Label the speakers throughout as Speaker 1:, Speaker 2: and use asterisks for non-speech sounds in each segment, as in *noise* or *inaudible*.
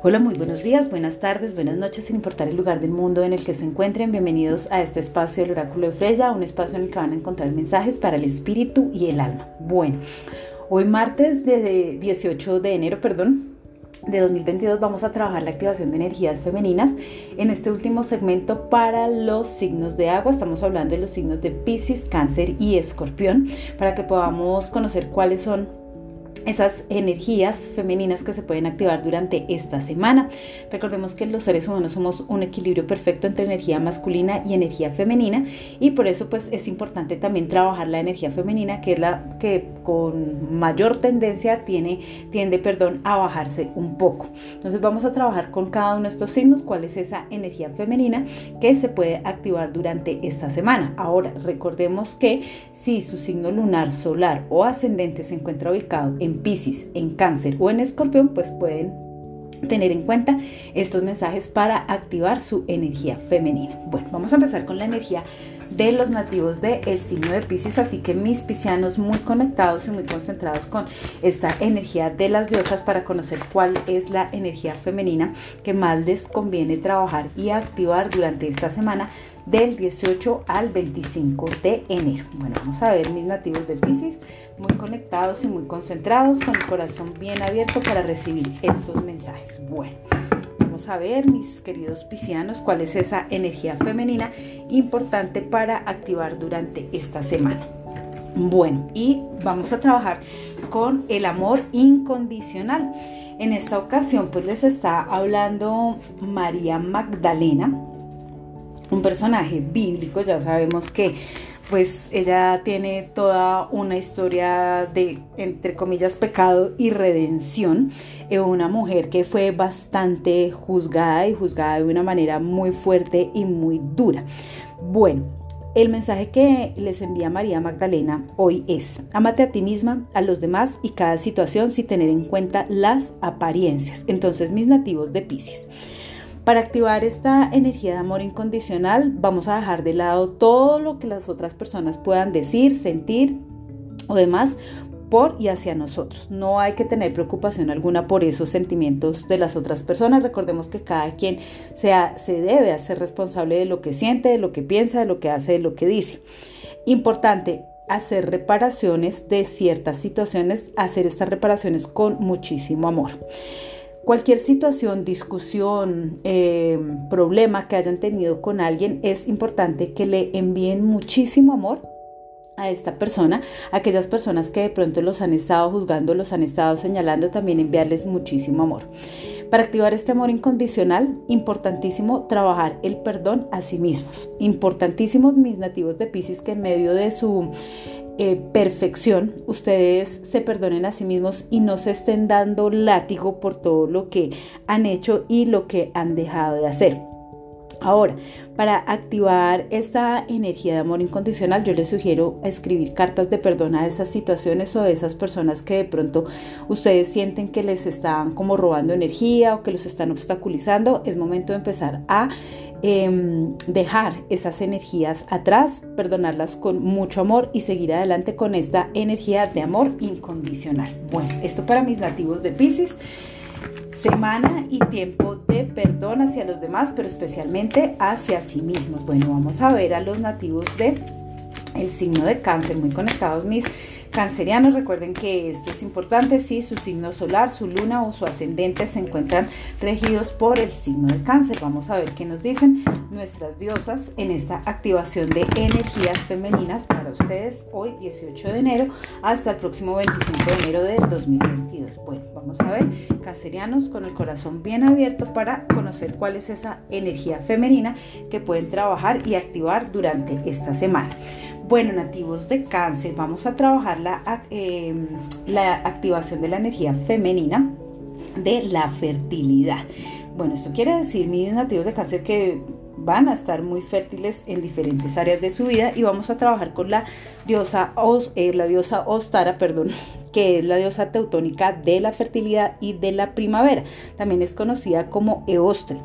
Speaker 1: Hola, muy buenos días, buenas tardes, buenas noches, sin importar el lugar del mundo en el que se encuentren. Bienvenidos a este espacio del oráculo de Freya, un espacio en el que van a encontrar mensajes para el espíritu y el alma. Bueno, hoy martes de 18 de enero, perdón, de 2022 vamos a trabajar la activación de energías femeninas en este último segmento para los signos de agua. Estamos hablando de los signos de Pisces, Cáncer y Escorpión para que podamos conocer cuáles son esas energías femeninas que se pueden activar durante esta semana. Recordemos que los seres humanos somos un equilibrio perfecto entre energía masculina y energía femenina y por eso pues es importante también trabajar la energía femenina que es la que con mayor tendencia tiene tiende perdón a bajarse un poco. Entonces vamos a trabajar con cada uno de estos signos cuál es esa energía femenina que se puede activar durante esta semana. Ahora recordemos que si su signo lunar, solar o ascendente se encuentra ubicado en Pisces, en Cáncer o en Escorpión, pues pueden tener en cuenta estos mensajes para activar su energía femenina. Bueno, vamos a empezar con la energía de los nativos del signo de Pisces, así que mis piscianos muy conectados y muy concentrados con esta energía de las diosas para conocer cuál es la energía femenina que más les conviene trabajar y activar durante esta semana del 18 al 25 de enero. Bueno, vamos a ver mis nativos de Pisces muy conectados y muy concentrados, con el corazón bien abierto para recibir estos mensajes. Bueno, vamos a ver, mis queridos piscianos, cuál es esa energía femenina importante para activar durante esta semana. Bueno, y vamos a trabajar con el amor incondicional. En esta ocasión, pues les está hablando María Magdalena, un personaje bíblico, ya sabemos que pues ella tiene toda una historia de, entre comillas, pecado y redención. Es una mujer que fue bastante juzgada y juzgada de una manera muy fuerte y muy dura. Bueno, el mensaje que les envía María Magdalena hoy es, amate a ti misma, a los demás y cada situación sin tener en cuenta las apariencias. Entonces, mis nativos de Pisces. Para activar esta energía de amor incondicional, vamos a dejar de lado todo lo que las otras personas puedan decir, sentir o demás por y hacia nosotros. No hay que tener preocupación alguna por esos sentimientos de las otras personas. Recordemos que cada quien se debe hacer responsable de lo que siente, de lo que piensa, de lo que hace, de lo que dice. Importante, hacer reparaciones de ciertas situaciones, hacer estas reparaciones con muchísimo amor. Cualquier situación, discusión, eh, problema que hayan tenido con alguien, es importante que le envíen muchísimo amor a esta persona, aquellas personas que de pronto los han estado juzgando, los han estado señalando, también enviarles muchísimo amor. Para activar este amor incondicional, importantísimo trabajar el perdón a sí mismos. Importantísimos mis nativos de Pisces que en medio de su eh, perfección, ustedes se perdonen a sí mismos y no se estén dando látigo por todo lo que han hecho y lo que han dejado de hacer. Ahora, para activar esta energía de amor incondicional, yo les sugiero escribir cartas de perdón a esas situaciones o a esas personas que de pronto ustedes sienten que les están como robando energía o que los están obstaculizando. Es momento de empezar a Em, dejar esas energías atrás, perdonarlas con mucho amor y seguir adelante con esta energía de amor incondicional. Bueno, esto para mis nativos de Pisces. Semana y tiempo de perdón hacia los demás, pero especialmente hacia sí mismos. Bueno, vamos a ver a los nativos de el signo de cáncer, muy conectados mis cancerianos, recuerden que esto es importante si su signo solar, su luna o su ascendente se encuentran regidos por el signo de cáncer. Vamos a ver qué nos dicen nuestras diosas en esta activación de energías femeninas para ustedes hoy 18 de enero hasta el próximo 25 de enero de 2022. Bueno, vamos a ver cancerianos con el corazón bien abierto para conocer cuál es esa energía femenina que pueden trabajar y activar durante esta semana. Bueno, nativos de cáncer, vamos a trabajar la, em, la activación de la energía femenina de la fertilidad. Bueno, esto quiere decir, mis nativos de cáncer, que van a estar muy fértiles en diferentes áreas de su vida y vamos a trabajar con la diosa, eh, la diosa Ostara, perdón, *laughs* que es la diosa teutónica de la fertilidad y de la primavera. También es conocida como Eostre.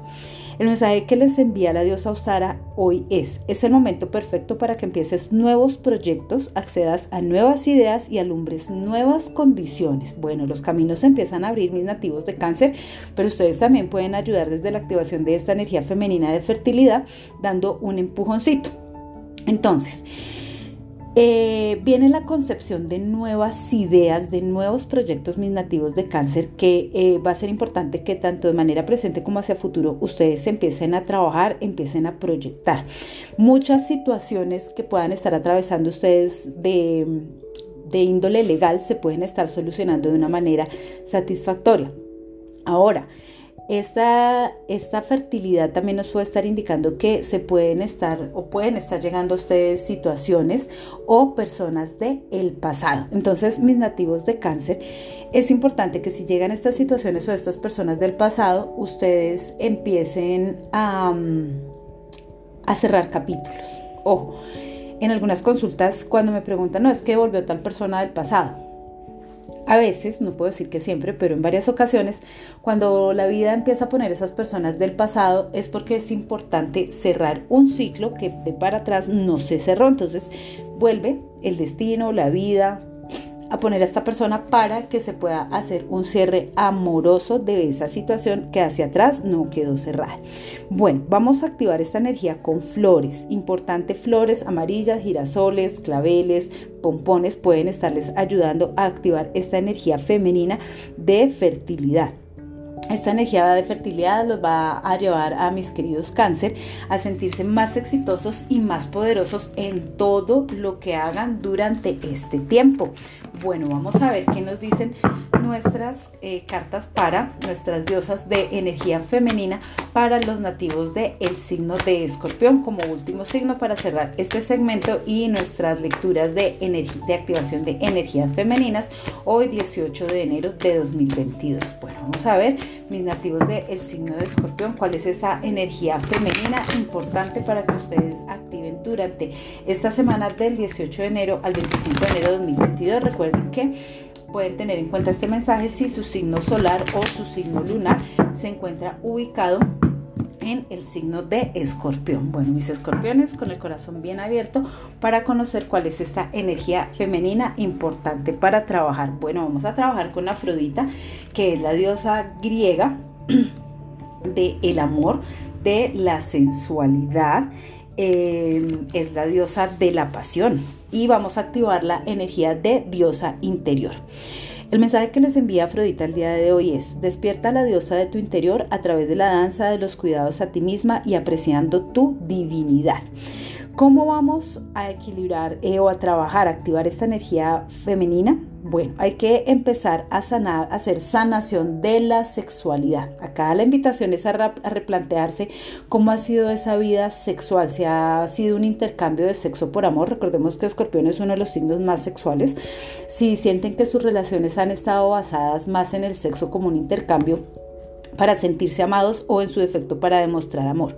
Speaker 1: El mensaje que les envía la diosa Ostara hoy es, es el momento perfecto para que empieces nuevos proyectos, accedas a nuevas ideas y alumbres nuevas condiciones. Bueno, los caminos empiezan a abrir mis nativos de cáncer, pero ustedes también pueden ayudar desde la activación de esta energía femenina de fertilidad, dando un empujoncito. Entonces, eh, viene la concepción de nuevas ideas, de nuevos proyectos mis nativos de cáncer, que eh, va a ser importante que tanto de manera presente como hacia futuro ustedes empiecen a trabajar, empiecen a proyectar. Muchas situaciones que puedan estar atravesando ustedes de, de índole legal se pueden estar solucionando de una manera satisfactoria. Ahora, esta, esta, fertilidad también nos puede estar indicando que se pueden estar o pueden estar llegando a ustedes situaciones o personas del el pasado. Entonces, mis nativos de cáncer, es importante que si llegan estas situaciones o estas personas del pasado, ustedes empiecen a, a cerrar capítulos. Ojo, en algunas consultas cuando me preguntan, no, es que volvió tal persona del pasado a veces, no puedo decir que siempre, pero en varias ocasiones, cuando la vida empieza a poner esas personas del pasado es porque es importante cerrar un ciclo que de para atrás no se cerró. Entonces vuelve el destino, la vida, a poner a esta persona para que se pueda hacer un cierre amoroso de esa situación que hacia atrás no quedó cerrada. Bueno, vamos a activar esta energía con flores. Importante flores amarillas, girasoles, claveles, pompones pueden estarles ayudando a activar esta energía femenina de fertilidad. Esta energía de fertilidad los va a llevar a mis queridos cáncer a sentirse más exitosos y más poderosos en todo lo que hagan durante este tiempo. Bueno, vamos a ver qué nos dicen nuestras eh, cartas para nuestras diosas de energía femenina para los nativos del el signo de escorpión como último signo para cerrar este segmento y nuestras lecturas de, de activación de energías femeninas hoy 18 de enero de 2022. Bueno, vamos a ver mis nativos del signo de escorpión cuál es esa energía femenina importante para que ustedes activen durante esta semana del 18 de enero al 25 de enero de 2022. Recuerden que pueden tener en cuenta este mensaje si su signo solar o su signo lunar se encuentra ubicado en el signo de escorpión. Bueno, mis escorpiones con el corazón bien abierto para conocer cuál es esta energía femenina importante para trabajar. Bueno, vamos a trabajar con Afrodita, que es la diosa griega *clears throat* de el amor, de la sensualidad Em, es la diosa de la pasión y vamos a activar la energía de diosa interior. El mensaje que les envía Afrodita el día de hoy es, despierta la diosa de tu interior a través de la danza de los cuidados a ti misma y apreciando tu divinidad. ¿Cómo vamos a equilibrar eh, o a trabajar, a activar esta energía femenina? Bueno, hay que empezar a sanar, a hacer sanación de la sexualidad. Acá la invitación es a, replantearse cómo ha sido esa vida sexual, si ha sido un intercambio de sexo por amor. Recordemos que Escorpión es uno de los signos más sexuales. Si sienten que sus relaciones han estado basadas más en el sexo como un intercambio para sentirse amados o en su defecto para demostrar amor.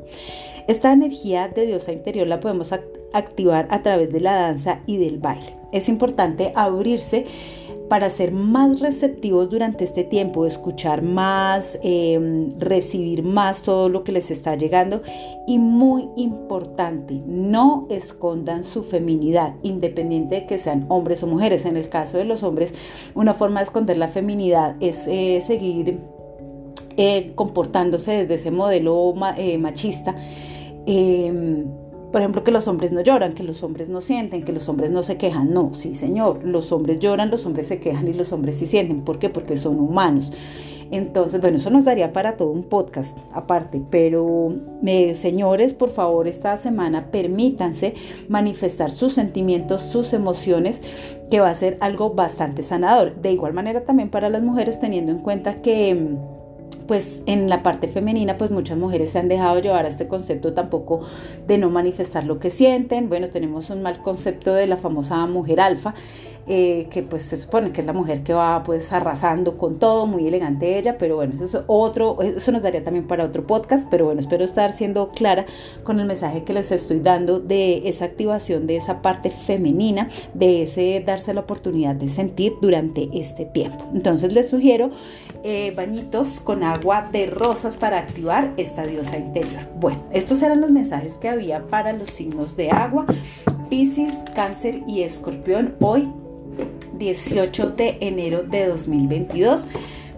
Speaker 1: Esta energía de diosa interior la podemos activar a través de la danza y del baile. Es importante abrirse para ser más receptivos durante este tiempo, escuchar más, em, recibir más todo lo que les está llegando y muy importante, no escondan su feminidad, independiente de que sean hombres o mujeres. En el caso de los hombres, una forma de esconder la feminidad es eh, seguir eh, comportándose desde ese modelo eh, machista Em, por ejemplo, que los hombres no lloran, que los hombres no sienten, que los hombres no se quejan. No, sí, señor, los hombres lloran, los hombres se quejan y los hombres sí sienten. ¿Por qué? Porque son humanos. Entonces, bueno, eso nos daría para todo un podcast aparte, pero señores, por favor, esta semana permítanse manifestar sus sentimientos, sus emociones, que va a ser algo bastante sanador. De igual manera también para las mujeres, teniendo en cuenta que pues en la parte femenina, pues muchas mujeres se han dejado llevar a este concepto tampoco de no manifestar lo que sienten. Bueno, tenemos un mal concepto de la famosa mujer alfa. Eh, que pues se supone que es la mujer que va pues arrasando con todo, muy elegante ella, pero bueno, eso es otro, eso nos daría también para otro podcast, pero bueno, espero estar siendo clara con el mensaje que les estoy dando de esa activación, de esa parte femenina, de ese darse la oportunidad de sentir durante este tiempo. Entonces les sugiero eh, bañitos con agua de rosas para activar esta diosa interior. Bueno, estos eran los mensajes que había para los signos de agua, Pisces, Cáncer y Escorpión hoy 18 de enero de 2022.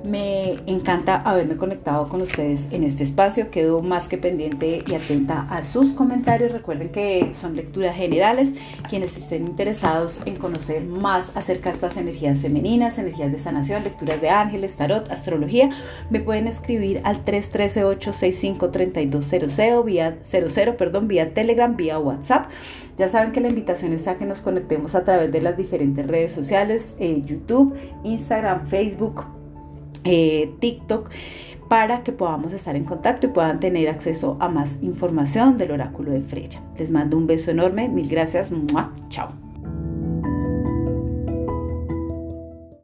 Speaker 1: Me encanta haberme conectado con ustedes en este espacio. Quedo más que pendiente y atenta a sus comentarios. Recuerden que son lecturas generales. Quienes estén interesados en conocer más acerca de estas energías femeninas, energías de sanación, lecturas de ángeles, tarot, astrología, me pueden escribir al 313-865-3200 vía 00, perdón, vía Telegram, vía WhatsApp. Ya saben que la invitación es a que nos conectemos a través de las diferentes redes sociales, eh, YouTube, Instagram, Facebook, eh, TikTok para que podamos estar en contacto y puedan tener acceso a más información del oráculo de Freya. Les mando un beso enorme, mil gracias, chao.